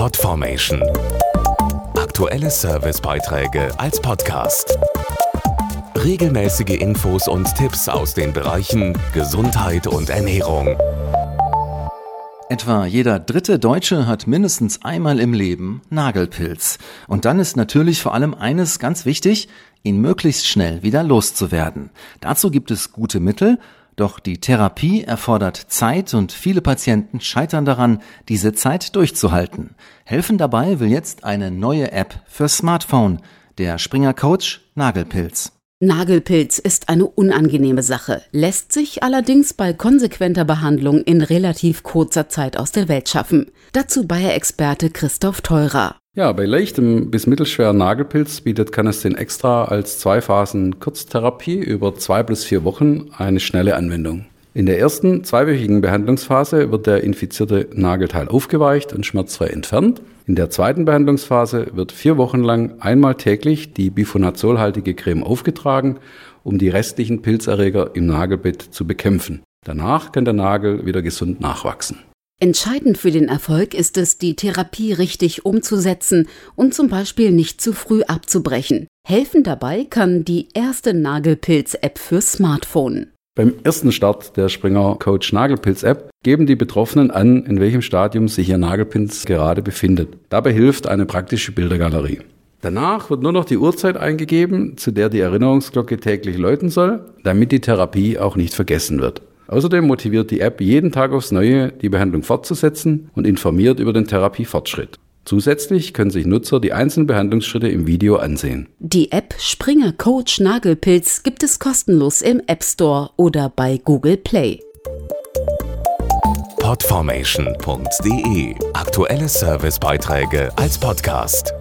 Podformation. Aktuelle Servicebeiträge als Podcast. Regelmäßige Infos und Tipps aus den Bereichen Gesundheit und Ernährung. Etwa jeder dritte Deutsche hat mindestens einmal im Leben Nagelpilz. Und dann ist natürlich vor allem eines ganz wichtig, ihn möglichst schnell wieder loszuwerden. Dazu gibt es gute Mittel, doch die Therapie erfordert Zeit und viele Patienten scheitern daran, diese Zeit durchzuhalten. Helfen dabei will jetzt eine neue App für Smartphone, der Springer Coach Nagelpilz. Nagelpilz ist eine unangenehme Sache, lässt sich allerdings bei konsequenter Behandlung in relativ kurzer Zeit aus der Welt schaffen. Dazu Bayer-Experte Christoph Teurer. Ja, bei leichtem bis mittelschweren Nagelpilz bietet Canestin Extra als zwei Phasen Kurztherapie über zwei bis vier Wochen eine schnelle Anwendung. In der ersten zweiwöchigen Behandlungsphase wird der infizierte Nagelteil aufgeweicht und schmerzfrei entfernt. In der zweiten Behandlungsphase wird vier Wochen lang einmal täglich die bifonazolhaltige Creme aufgetragen, um die restlichen Pilzerreger im Nagelbett zu bekämpfen. Danach kann der Nagel wieder gesund nachwachsen. Entscheidend für den Erfolg ist es, die Therapie richtig umzusetzen und zum Beispiel nicht zu früh abzubrechen. Helfen dabei kann die erste Nagelpilz-App für Smartphone. Beim ersten Start der Springer Coach Nagelpilz App geben die Betroffenen an, in welchem Stadium sich ihr Nagelpilz gerade befindet. Dabei hilft eine praktische Bildergalerie. Danach wird nur noch die Uhrzeit eingegeben, zu der die Erinnerungsglocke täglich läuten soll, damit die Therapie auch nicht vergessen wird. Außerdem motiviert die App jeden Tag aufs Neue, die Behandlung fortzusetzen und informiert über den Therapiefortschritt. Zusätzlich können sich Nutzer die einzelnen Behandlungsschritte im Video ansehen. Die App Springer Coach Nagelpilz gibt es kostenlos im App Store oder bei Google Play. Podformation.de Aktuelle Servicebeiträge als Podcast.